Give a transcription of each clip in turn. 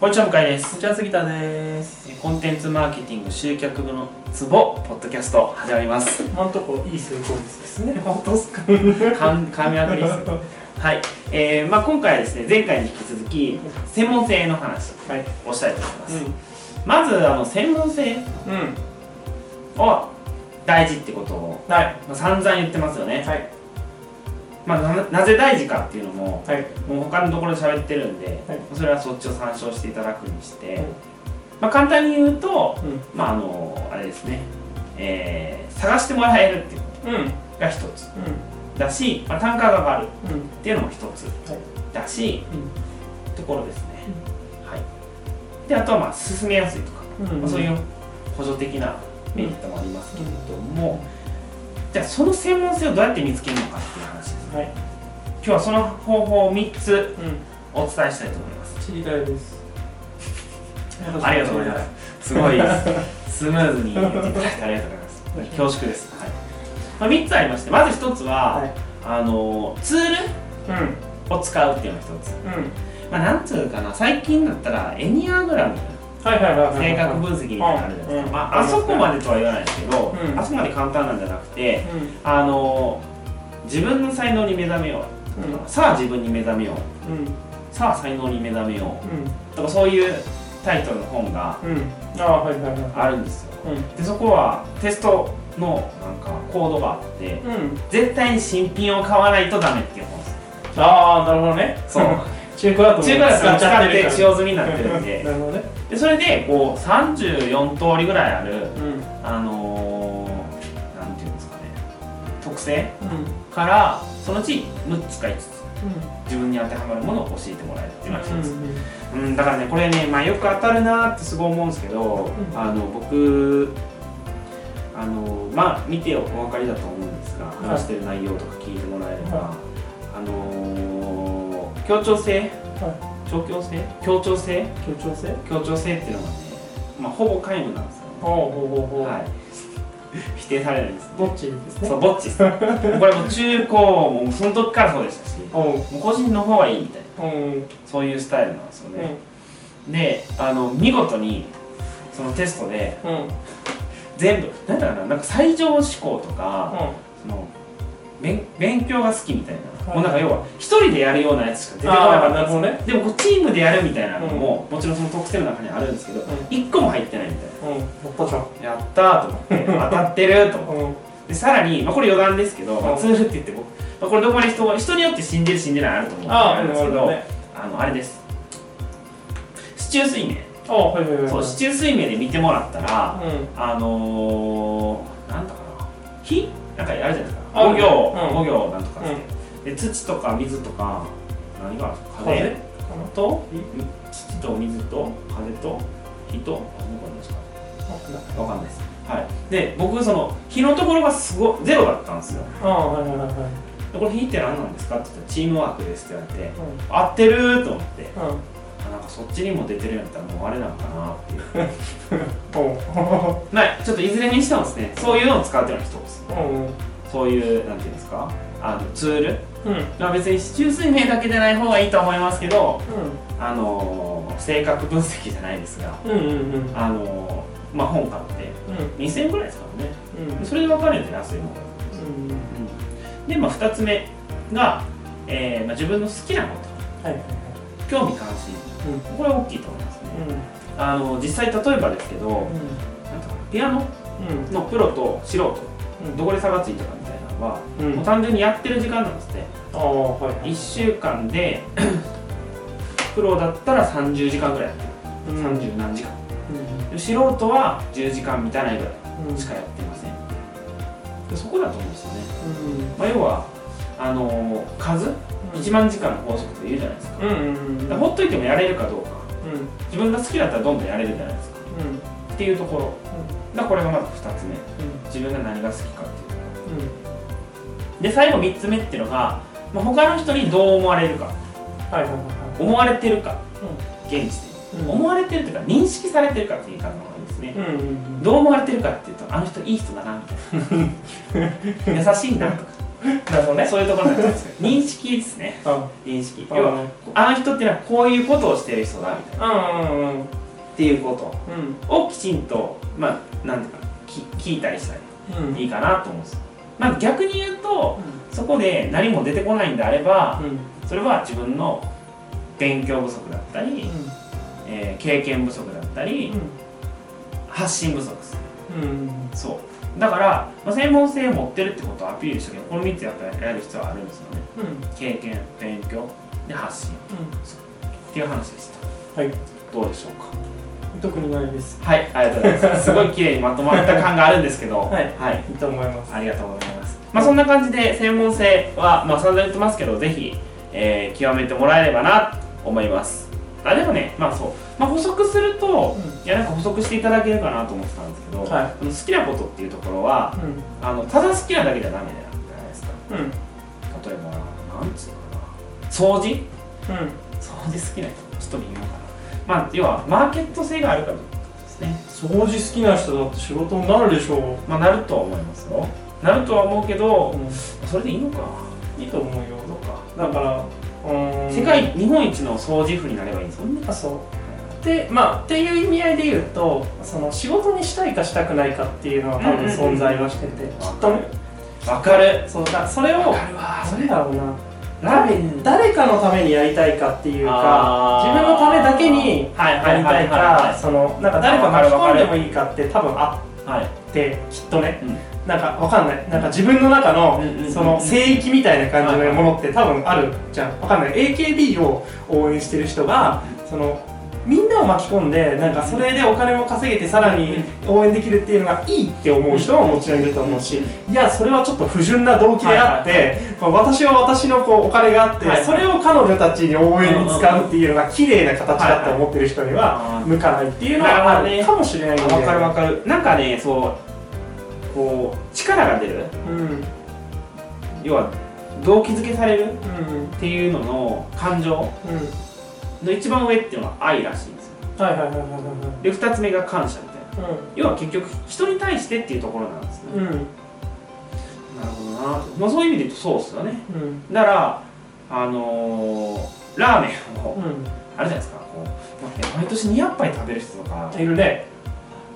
こんにちは向井です。こんにちは杉田です。コンテンツマーケティング集客部のツボポッドキャスト始まります。今のところいい成功率ですね。本当ですか？か？神役ですはい、えーまあ、今回はですね前回に引き続き専門性の話はい。をしたいと思います、うまずあの専門性んうん。を大事ってことを、はい。まあ、散々言ってますよね、はいまあ、ななぜ大事かっていうのもはい。もう他のところで喋ってるんで、はい。それはそっちを参照していただくにして、うんまあ、簡単に言うと、うん。まああのあれですね、えー探してもらえるっていうこうんうん。とが一つ。だし、まあ、単価が上がるっうん。ていうのも一つ。はい。だし、うん。ところですね、はい。であとはまあ進めやすいとか、うん。まあ、そういう補助的なメリットもありますけれども、じゃあその専門性をどうやって見つけるのかっていう話ですはい。今日はその方法を3つうん。お伝えしたいと思います。知りたいです。ありがとうございます。すごいスムーズに言っていただいてありがとうございます。恐縮です、はい。まあ、3つありましてまず1つは、はい。あのツールうん。を使うっていうのが1つ。うん。まあなんつうかな。最近だったらエニアグラム性格分析みたいなのあるじゃないですか、うんまあ、あそこまでとは言わないですけど、うん。あそこまで簡単なんじゃなくてうん。あの自分の才能に目覚めよう、うん。さあ自分に目覚めよう。うん。さあ才能に目覚めよう。とかそういうタイトルの本がうん。ああはいはいはいあるんですよ。うん。でそこはテストのなんかコードがあってうん。絶対に新品を買わないとダメっていう本です。ああなるほどね。そう 中古だと中古だと使使って使用済みになってるんでなるほどねでそれでこう34通りぐらいあるうんあのー、なんていうんですかね特性うんからそのうち6つか5つうん自分に当てはまるものを教えてもらえるっていうのが一つ、うんうん、だからねこれね、まあ、よく当たるなってすごい思うんですけど、んあの僕あのまあ見てお分かりだと思うんですが話してる内容とか聞いてもらえれば、はあのー協調性、協調性？協調性？協調性？協調性っていうのがね、まあ、ほぼ皆無なんですよね、ほうほうほうはい、否定されるんですどっちですね。そうぼっちです。これもう中高もうその時からそうでしたしもう個人の方がいいみたいな。うん。そういうスタイルなんですよね、であの見事にそのテストでうん。うん全部なんだろうななんか最上思考とか、その勉勉強が好きみたいな、はい。もうなんか要は一人でやるようなやつしか出てこなかったんです。でもチームでやるみたいなのも、もちろんその特性の中にあるんですけど、ん。一個も入ってないみたいうん。やったじゃんなやったーと思って当たってると思って。うん。でさらに、まあ、これ余談ですけど、まあ、うん。ツールって言っても、まあ、これどこまで人人によって信じる信じないあると思うんですけど、ね。あのあれです。市中水明そう市中水明で見てもらったらうん。あのー、なんだかな。火？なんかあるじゃないですかあ五行。う行なんとか。って、で土とか水とか何が風？風。と？土と水と風と火と？あ何かですか。わかんない。です。はい。で僕その火のところがすごいゼロだったんですよ。ああはいはいはいはい。でこれ火って何なんですか？って言ったらチームワークですって言われてう合ってると思って。んうん。あなんかそっちにも出てるんやったらもうあれなのかなっていう。ちょっといずれにしてもですねそういうのを使うっていうのが一つ。うんそういうなんていうんですか？あのツール？うん。うんまあ別に市中水明だけでない方がいいと思いますけどうあのー性格分析じゃないですがんうんうんうん。あのーまあ本買って2000円ぐらいですからね。うん。それで分かるんで安いものうんでまあ2つ目が、えーまあ、自分の好きなこと。はい。はい興味関心。うん。これは大きいと思いますね。あの実際例えばですけど、うん。なんだかなピアノうん。のプロと素人うんどこで差がついたかみたいなのは、うん。もう単純にやってる時間なんですって。はい1週間で プロだったら30時間ぐらいやってる、うん。30何時間。うん。で素人は10時間満たないぐらうん。いしかやってません。でそこだと思うんですよね、うん。まあ、要はあのー数？1万時間の法則って言うじゃないですか。うんほっといてもやれるかどうか。うん。自分が好きだったらどんどんやれるじゃないですか。うん。っていうところ。だからこれがまず2つ目。うん自分が何が好きかっていうとこうんろで最後3つ目っていうのが、まあ、他の人にどう思われるか。はいはいはい思われてるか。現時点。うん。思われてるというか認識されてるかっていう言い方の方がいいですね、うんうんどう思われてるかっていうとあの人いい人だなみたいな。優しいなとか。なるほどね。そういうところなんですよ。認識ですね。うん認識。うん要はあの人っていうのはこういうことをしてる人だみたいな。うんうんうんっていうこうん。とをきちんとまあなんていうか聞いたりしたうん。りいいかなと思うんですよ。まあ逆に言うとそこで何も出てこないんであればうん。それは自分の勉強不足だったり、えー経験不足だったり発信不足ですうん。そう。だから、まあ、専門性を持ってるってことをアピールしたけどこの3つやっぱりやる必要はあるんですよね。うん。経験勉強で発信。っていう話でした。はい。どうでしょうか？特にないです。はいありがとうございます。すごい綺麗にまとまった感があるんですけど。はいはい、いいと思います。ありがとうございます。まあそんな感じで専門性はまあ散々言ってますけどぜひ、えー極めてもらえればなと思います。あでもねまあそう、まあ、補足すると、いやなんか補足していただけるかなと思ってたんですけど、はい。好きなことっていうところはうん。あのただ好きなだけじゃダメじゃないですか。うん。例えばなんつうのかな。掃除？うん。掃除好きな人ちょっと微妙かなまあ要はマーケット性があるかどうかですね。掃除好きな人だって仕事になるでしょう。まあなるとは思いますよ。なるとは思うけどうそれでいいのか。んいいと思うよ。どうか。だからうーん。世界日本一の掃除婦になればいいんですもんね。あそう。でまあっていう意味合いで言うとその仕事にしたいかしたくないかっていうのは多分存在はしてて、きっとねわかる。そうだそれをわかるわ。どれだろうなラーメン誰かのためにやりたいかっていうか自分のためだけにはいやりたはいかはそのなんか誰か巻き込んでもいいかって多分あいはい。ってきっとね。うん。なんかわかんない。なんか自分の中のその聖域みたいな感じのものって多分あるじゃん。わかんない。AKB を応援してる人がそのみんなを巻き込んでなんかそれでお金も稼げてさらに応援できるっていうのがいいって思う人ももちろんいると思うしいやそれはちょっと不純な動機であってまあ私は私のこうお金があってそれを彼女たちに応援に使うっていうのが綺麗な形だと思ってる人には向かないっていうのはあるかもしれないわかるわかる。なんかねそうこう力が出る。うん。うん要は動機づけされるうん。っていうのの感情うんの一番上っていうのは愛らしいんですよ。はいはいはいはいはで二つ目が感謝みたいな。いはい要は結局人に対してっていうところなんですね、うん。うんなるほどなと、まあ、そういう意味で言うとそうですよね。うん。だからあのーラーメンをうん。あるじゃないですかこう、まあ毎年200杯食べる人とか。いるね。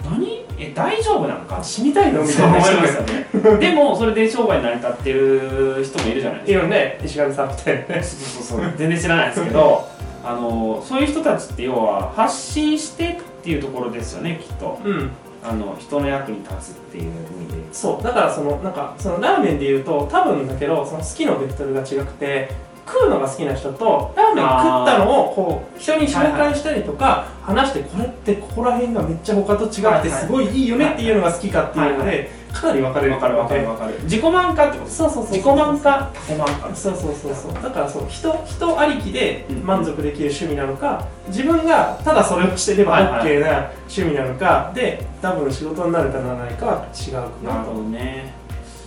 何？え大丈夫なのか？死にたいの？みたいな。人ますよね。でもそれで商売に成り立ってる人もいるじゃないいですか。るね。石上さんみたいなね。そうそうそう。全然知らないですけどあのそういう人たちって要は発信してっていうところですよねきっと。うん。あの人の役に立つっていう意味で。そう。だからそのなんかそのラーメンで言うと多分だけどその好きのベクトルが違くて食うのが好きな人とラーメン食ったのをこう人に紹介したりとか話してこれってここら辺がめっちゃ他と違ってすごいいいよねっていうのが好きかっていうのはいでかなり分かれる。わかるわかるわかる。自己満かってことそうそうそう自己満か他己満かそうそうそうそう。だからそう人人ありきでうん。満足できる趣味なのか自分がただそれをしてれば OK な趣味なのかで多分仕事になるかならないかは違うかなと。なるほどね。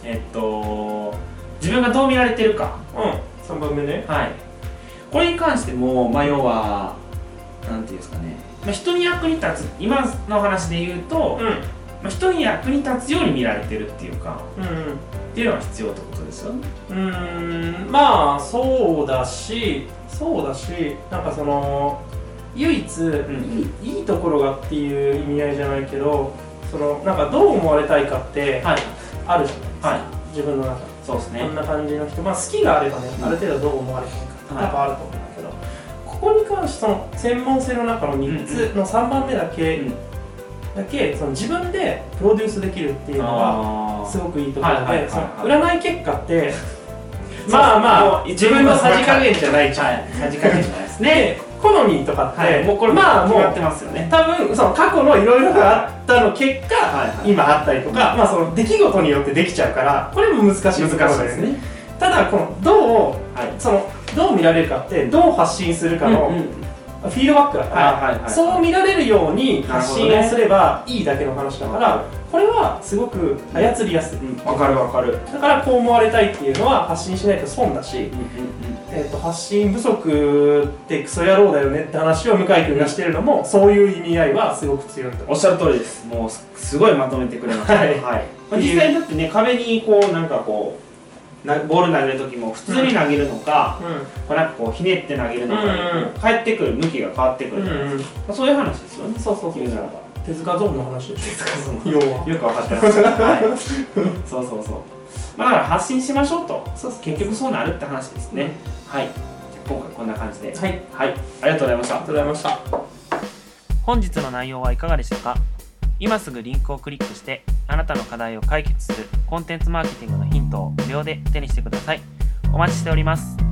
えっと自分がどう見られてるか。うん。3番目ね。はい。これに関してもまあ要はなんていうんですかね、まあ、人に役に立つ。今の話で言うと、うんまあ、人に役に立つように見られてるっていうかうんっていうのが必要ってことですよね。うん。まあそうだしそうだしなんかその唯一、ん。いいいいところがっていう意味合いじゃないけどそのなんかどう思われたいかってはい。あるじゃないですか、はい。自分の中で。そうですね。こんな感じの人、まあ、好きがあればね、うん。ある程度どう思われたい。か多分あると思うんだけど、ここに関してその専門性の中の3つの3番目だけ、うんだけその自分でプロデュースできるっていうのはあすごくいいところはいはいはいはい。でその占い結果って まあまあ自分のさじ加減じゃない。じゃん、はい。さじ加減じゃないですね。で好みとかって、はい。もうこれまあもう決まってますよね。多分その過去のいろいろがあったの結果、はいはい。今あったりとか、まあその出来事によってできちゃうからこれも難しい難しいですね。ただこのどうはい。そのどう見られるかってどう発信するかのうんうんフィードバックだから、はいはいはいそう見られるように発信をすればいいだけの話だから、これはすごく操りやすい、うんわかるわかる。だからこう思われたいっていうのは発信しないと損だし、えー、と発信不足ってクソ野郎だよねって話を向井君がしてるのもそういう意味合いはすごく強いおっしゃる通りです。もうすすごいまとめてくれました。はい。まあ、実際だってね壁にこうなんかこうなボール投げる時も普通に投げるのか、うこうなんかこうひねって投げるのかにうんうんこう返ってくる向きが変わってくる、んうんまあそういう話ですよね。そうそうそう手塚ゾーンの話。でし手塚ゾーンょ要は。よく分かってます、はい、そうそうそう。まあだから発信しましょうと。そうそう。結局そうなるって話ですね、はい。今回こんな感じで。はい。はい。ありがとうございました。ありがとうございました。本日の内容はいかがでしたか？今すぐリンクをクリックしてあなたの課題を解決するコンテンツマーケティングのヒントを無料で手にしてください。お待ちしております。